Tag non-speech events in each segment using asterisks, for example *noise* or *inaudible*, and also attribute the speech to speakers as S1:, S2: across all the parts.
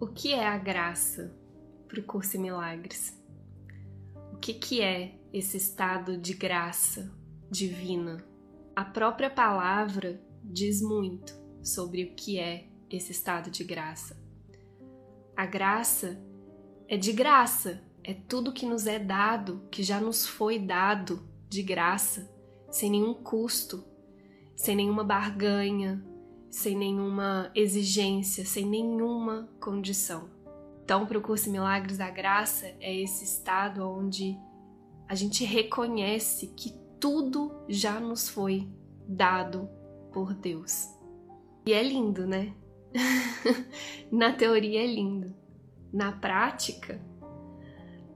S1: O que é a graça para o curso em milagres? O que, que é esse estado de graça divina? A própria palavra diz muito sobre o que é esse estado de graça. A graça é de graça, é tudo que nos é dado, que já nos foi dado de graça, sem nenhum custo, sem nenhuma barganha, sem nenhuma exigência, sem nenhuma condição. Então, para o curso Milagres da Graça, é esse estado onde a gente reconhece que tudo já nos foi dado por Deus. E é lindo, né? *laughs* Na teoria é lindo. Na prática,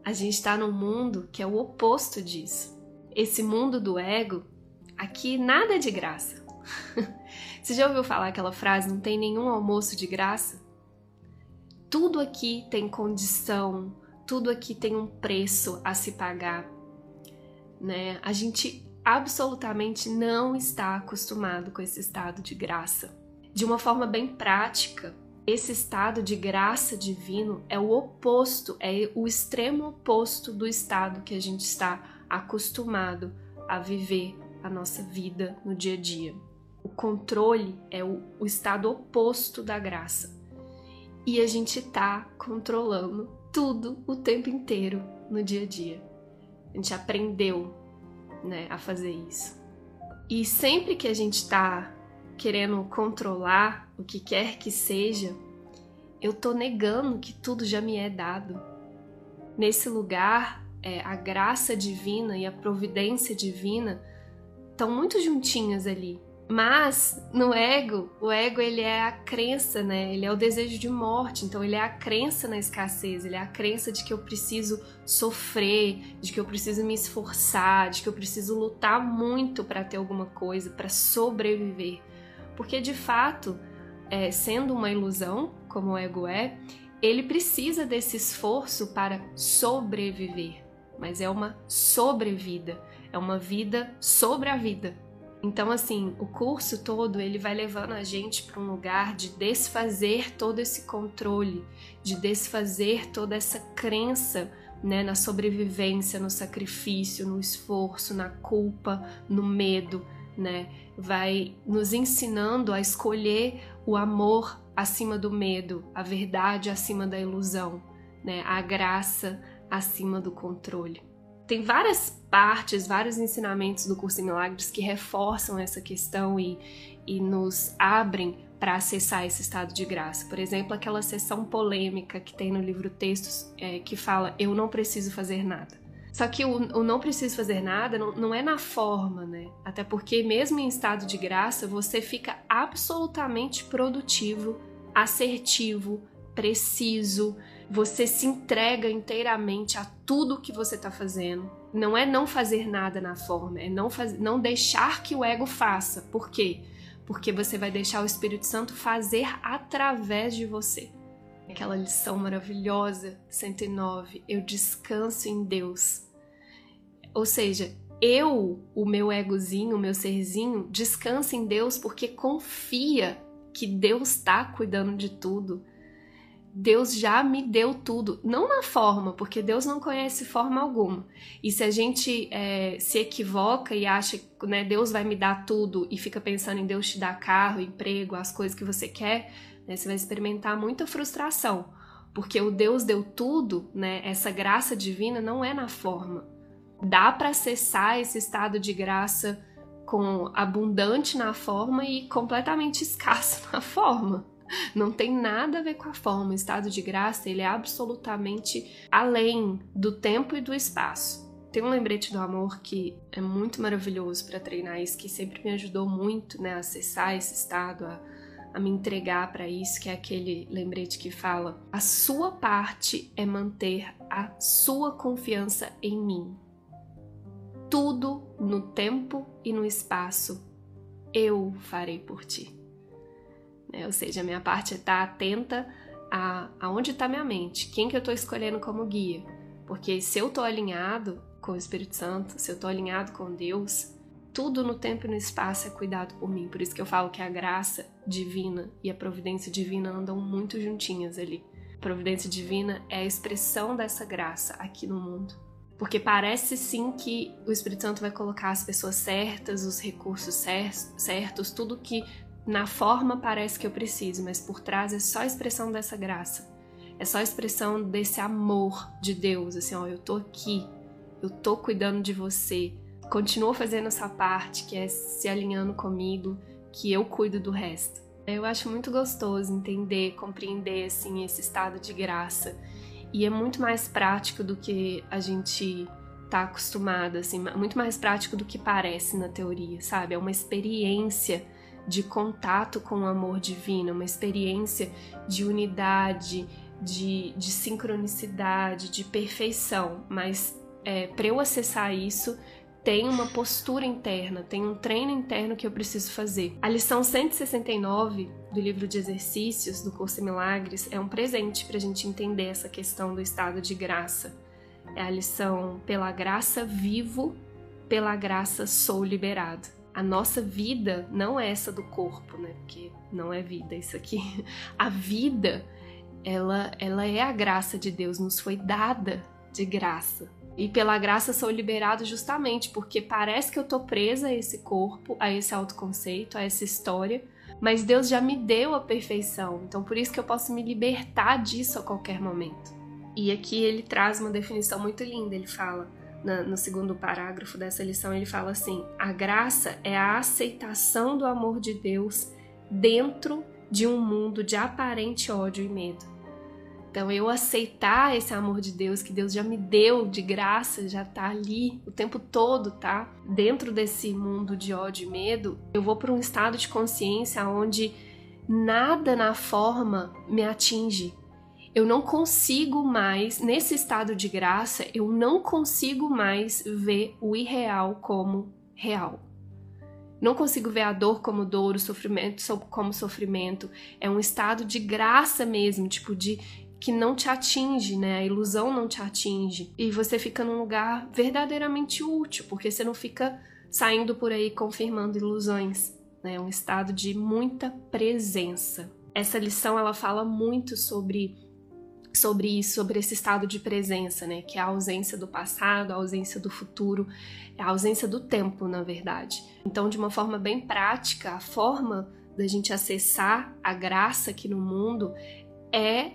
S1: a gente está num mundo que é o oposto disso. Esse mundo do ego, aqui nada é de graça. *laughs* Você já ouviu falar aquela frase: não tem nenhum almoço de graça? Tudo aqui tem condição, tudo aqui tem um preço a se pagar. Né? A gente absolutamente não está acostumado com esse estado de graça. De uma forma bem prática, esse estado de graça divino é o oposto, é o extremo oposto do estado que a gente está acostumado a viver a nossa vida no dia a dia. O controle é o, o estado oposto da graça. E a gente tá controlando tudo o tempo inteiro no dia a dia. A gente aprendeu né, a fazer isso. E sempre que a gente está querendo controlar o que quer que seja, eu tô negando que tudo já me é dado. Nesse lugar, é, a graça divina e a providência divina estão muito juntinhas ali. Mas no ego, o ego ele é a crença, né? Ele é o desejo de morte. Então ele é a crença na escassez, ele é a crença de que eu preciso sofrer, de que eu preciso me esforçar, de que eu preciso lutar muito para ter alguma coisa, para sobreviver. Porque de fato, é, sendo uma ilusão, como o ego é, ele precisa desse esforço para sobreviver. Mas é uma sobrevida, é uma vida sobre a vida. Então, assim, o curso todo ele vai levando a gente para um lugar de desfazer todo esse controle, de desfazer toda essa crença né, na sobrevivência, no sacrifício, no esforço, na culpa, no medo, né? Vai nos ensinando a escolher o amor acima do medo, a verdade acima da ilusão, né? A graça acima do controle. Tem várias partes, vários ensinamentos do curso de milagres que reforçam essa questão e, e nos abrem para acessar esse estado de graça. Por exemplo, aquela sessão polêmica que tem no livro Textos é, que fala eu não preciso fazer nada. Só que o, o não preciso fazer nada não, não, é na forma, né? Até porque, mesmo em estado de graça, você fica absolutamente produtivo, assertivo, preciso, você se entrega inteiramente a tudo que você está fazendo. Não é não fazer nada na forma, é não, faz, não deixar que o ego faça. Por quê? Porque você vai deixar o Espírito Santo fazer através de você. Aquela lição maravilhosa, 109, eu descanso em Deus. Ou seja, eu, o meu egozinho, o meu serzinho, descansa em Deus porque confia que Deus está cuidando de tudo Deus já me deu tudo, não na forma, porque Deus não conhece forma alguma. E se a gente é, se equivoca e acha que né, Deus vai me dar tudo e fica pensando em Deus te dar carro, emprego, as coisas que você quer, né, você vai experimentar muita frustração, porque o Deus deu tudo, né, essa graça divina não é na forma. Dá para acessar esse estado de graça com abundante na forma e completamente *laughs* escasso na forma. Não tem nada a ver com a forma. O estado de graça ele é absolutamente além do tempo e do espaço. Tem um lembrete do amor que é muito maravilhoso para treinar isso, que sempre me ajudou muito né, a acessar esse estado, a, a me entregar para isso, que é aquele lembrete que fala: a sua parte é manter a sua confiança em mim. Tudo no tempo e no espaço eu farei por ti. Né? Ou seja, a minha parte é estar atenta a aonde está minha mente, quem que eu estou escolhendo como guia. Porque se eu estou alinhado com o Espírito Santo, se eu estou alinhado com Deus, tudo no tempo e no espaço é cuidado por mim. Por isso que eu falo que a graça divina e a providência divina andam muito juntinhas ali. providência divina é a expressão dessa graça aqui no mundo. Porque parece sim que o Espírito Santo vai colocar as pessoas certas, os recursos certos, tudo que na forma parece que eu preciso, mas por trás é só a expressão dessa graça. É só a expressão desse amor de Deus, assim, ó, eu tô aqui, eu tô cuidando de você, continua fazendo essa parte que é se alinhando comigo, que eu cuido do resto. Eu acho muito gostoso entender, compreender assim esse estado de graça e é muito mais prático do que a gente tá acostumado, assim, muito mais prático do que parece na teoria, sabe? É uma experiência de contato com o amor divino, uma experiência de unidade, de, de sincronicidade, de perfeição. Mas é, para eu acessar isso, tem uma postura interna, tem um treino interno que eu preciso fazer. A lição 169 do livro de exercícios do curso Milagres é um presente para a gente entender essa questão do estado de graça. É a lição pela graça vivo, pela graça sou liberado. A nossa vida não é essa do corpo, né? Porque não é vida isso aqui. *laughs* A vida, ela, ela é a graça de Deus, nos foi dada de graça. E pela graça sou liberado justamente porque parece que eu tô presa a esse corpo, a esse autoconceito, a essa história, mas Deus já me deu a perfeição. Então por isso que eu posso me libertar disso a qualquer momento. E aqui ele traz uma definição muito linda, ele fala na, no segundo parágrafo dessa lição, ele fala assim: a graça é a aceitação do amor de Deus dentro de um mundo de aparente ódio e medo. Então, eu aceitar esse amor de Deus que Deus já me deu de graça, já tá ali o tempo todo, tá? Dentro desse mundo de ódio e medo, eu vou para um estado de consciência onde nada na forma me atinge. Eu não consigo mais, nesse estado de graça, eu não consigo mais ver o irreal como real. Não consigo ver a dor como dor, o sofrimento como sofrimento. É um estado de graça mesmo, tipo de que não te atinge, né? A ilusão não te atinge. E você fica num lugar verdadeiramente útil, porque você não fica saindo por aí confirmando ilusões, né? É um estado de muita presença. Essa lição ela fala muito sobre sobre isso, sobre esse estado de presença, né? Que é a ausência do passado, a ausência do futuro, a ausência do tempo, na verdade. Então, de uma forma bem prática, a forma da gente acessar a graça aqui no mundo é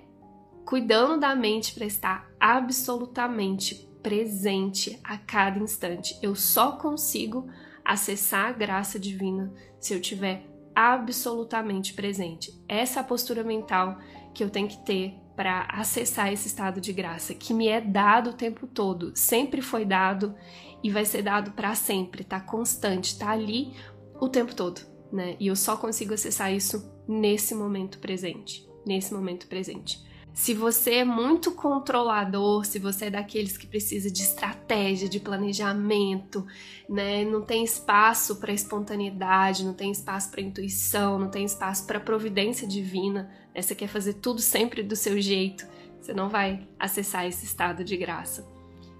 S1: cuidando da mente para estar absolutamente presente a cada instante. Eu só consigo acessar a graça divina se eu tiver absolutamente presente. Essa é a postura mental que eu tenho que ter para acessar esse estado de graça, que me é dado o tempo todo, sempre foi dado e vai ser dado para sempre, tá constante, tá ali o tempo todo, né? E eu só consigo acessar isso nesse momento presente, nesse momento presente. Se você é muito controlador, se você é daqueles que precisa de estratégia, de planejamento, né? Não tem espaço para espontaneidade, não tem espaço para intuição, não tem espaço para providência divina, né? Você quer fazer tudo sempre do seu jeito, você não vai acessar esse estado de graça.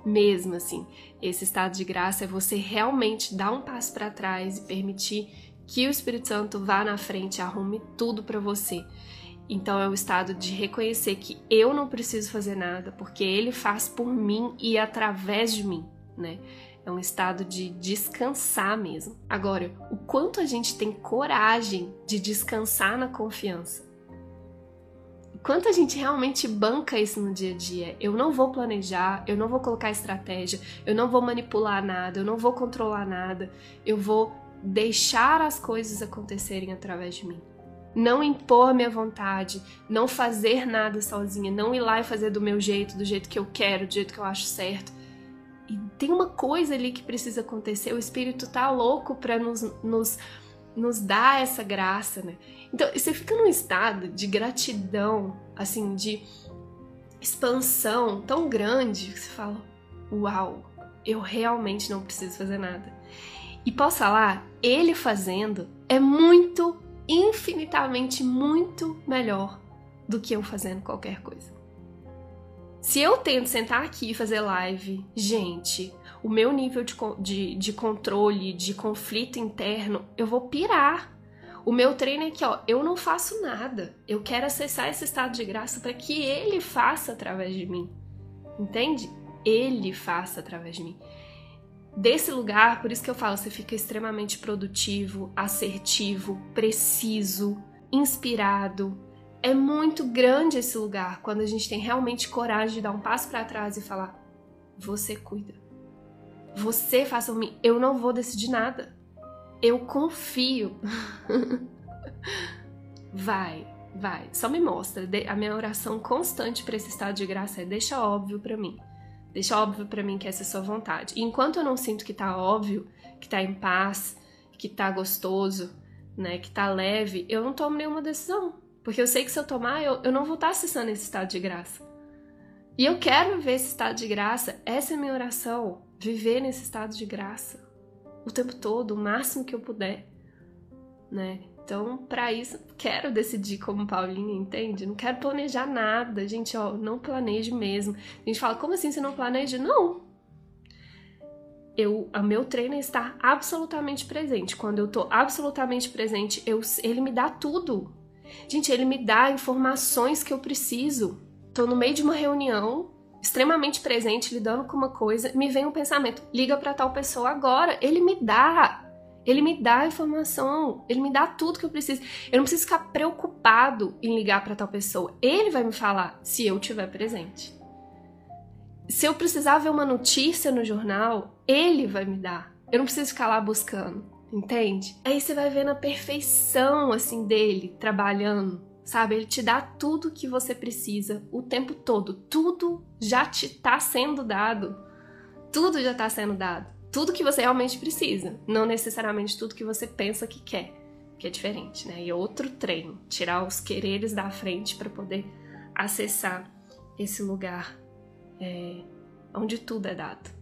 S1: Mesmo assim, esse estado de graça é você realmente dar um passo para trás e permitir que o Espírito Santo vá na frente arrume tudo para você. Então é o estado de reconhecer que eu não preciso fazer nada, porque ele faz por mim e através de mim, né? É um estado de descansar mesmo. Agora, o quanto a gente tem coragem de descansar na confiança? O quanto a gente realmente banca isso no dia a dia? Eu não vou planejar, eu não vou colocar estratégia, eu não vou manipular nada, eu não vou controlar nada, eu vou deixar as coisas acontecerem através de mim não impor minha vontade, não fazer nada sozinha, não ir lá e fazer do meu jeito, do jeito que eu quero, do jeito que eu acho certo. E tem uma coisa ali que precisa acontecer, o Espírito tá louco para nos, nos, nos dar essa graça, né? Então, você fica num estado de gratidão, assim, de expansão tão grande que você fala: Uau, eu realmente não preciso fazer nada. E posso falar, ele fazendo é muito infinitamente muito melhor do que eu fazendo qualquer coisa. Se eu tento sentar aqui e fazer live, gente, o meu nível de, de, de controle, de conflito interno, eu vou pirar. O meu treino é que, ó, eu não faço nada. Eu quero acessar esse estado de graça para que ele faça através de mim. Entende? Ele faça através de mim. Desse lugar, por isso que eu falo, você fica extremamente produtivo, assertivo, preciso, inspirado. É muito grande esse lugar quando a gente tem realmente coragem de dar um passo para trás e falar: você cuida. Você faça por. Eu não vou decidir nada. Eu confio. *laughs* vai, vai. Só me mostra. A minha oração constante para esse estado de graça é: deixa óbvio para mim. Deixa óbvio para mim que essa é a sua vontade. E enquanto eu não sinto que tá óbvio, que tá em paz, que tá gostoso, né, que tá leve, eu não tomo nenhuma decisão. Porque eu sei que se eu tomar, eu, eu não vou estar tá acessando esse estado de graça. E eu quero viver esse estado de graça. Essa é a minha oração. Viver nesse estado de graça. O tempo todo, o máximo que eu puder. Né? Então, para isso, quero decidir como Paulinha, entende? Não quero planejar nada. Gente, ó, não planeje mesmo. A gente fala, como assim você não planeja? Não. Eu, o meu treino estar absolutamente presente. Quando eu tô absolutamente presente, eu, ele me dá tudo. Gente, ele me dá informações que eu preciso. Tô no meio de uma reunião, extremamente presente, lidando com uma coisa, me vem um pensamento: liga para tal pessoa agora. Ele me dá. Ele me dá a informação, ele me dá tudo que eu preciso. Eu não preciso ficar preocupado em ligar para tal pessoa. Ele vai me falar se eu estiver presente. Se eu precisar ver uma notícia no jornal, ele vai me dar. Eu não preciso ficar lá buscando, entende? Aí você vai vendo a perfeição assim dele trabalhando sabe? Ele te dá tudo que você precisa o tempo todo. Tudo já te tá sendo dado. Tudo já tá sendo dado. Tudo que você realmente precisa, não necessariamente tudo que você pensa que quer, que é diferente, né? E outro treino, tirar os quereres da frente para poder acessar esse lugar é, onde tudo é dado.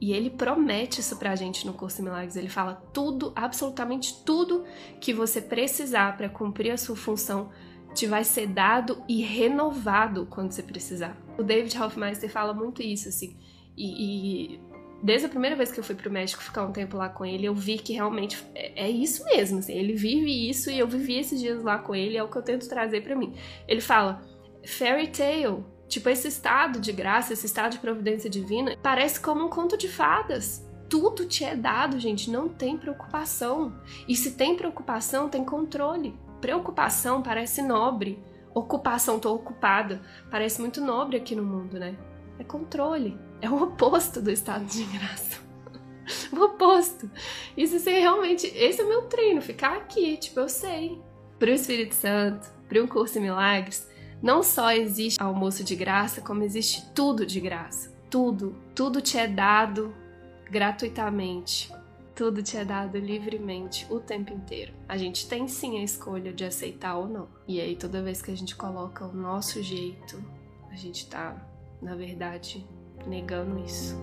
S1: E ele promete isso pra gente no curso Milagres. Ele fala tudo, absolutamente tudo que você precisar para cumprir a sua função te vai ser dado e renovado quando você precisar. O David Hoffmeister fala muito isso, assim. E, e, desde a primeira vez que eu fui pro México ficar um tempo lá com ele, eu vi que realmente é, é isso mesmo, assim. Ele vive isso e eu vivi esses dias lá com ele, é o que eu tento trazer para mim. Ele fala, fairy tale, tipo esse estado de graça, esse estado de providência divina, parece como um conto de fadas. Tudo te é dado, gente, não tem preocupação. E se tem preocupação, tem controle. Preocupação parece nobre. Ocupação, tô ocupada, parece muito nobre aqui no mundo, né? É controle. É o oposto do estado de graça. *laughs* o oposto. Isso assim, realmente, esse é o meu treino, ficar aqui, tipo, eu sei. Para o Espírito Santo, para um curso em milagres, não só existe almoço de graça, como existe tudo de graça. Tudo, tudo te é dado gratuitamente tudo te é dado livremente o tempo inteiro. A gente tem sim a escolha de aceitar ou não. E aí, toda vez que a gente coloca o nosso jeito, a gente tá, na verdade, negando isso.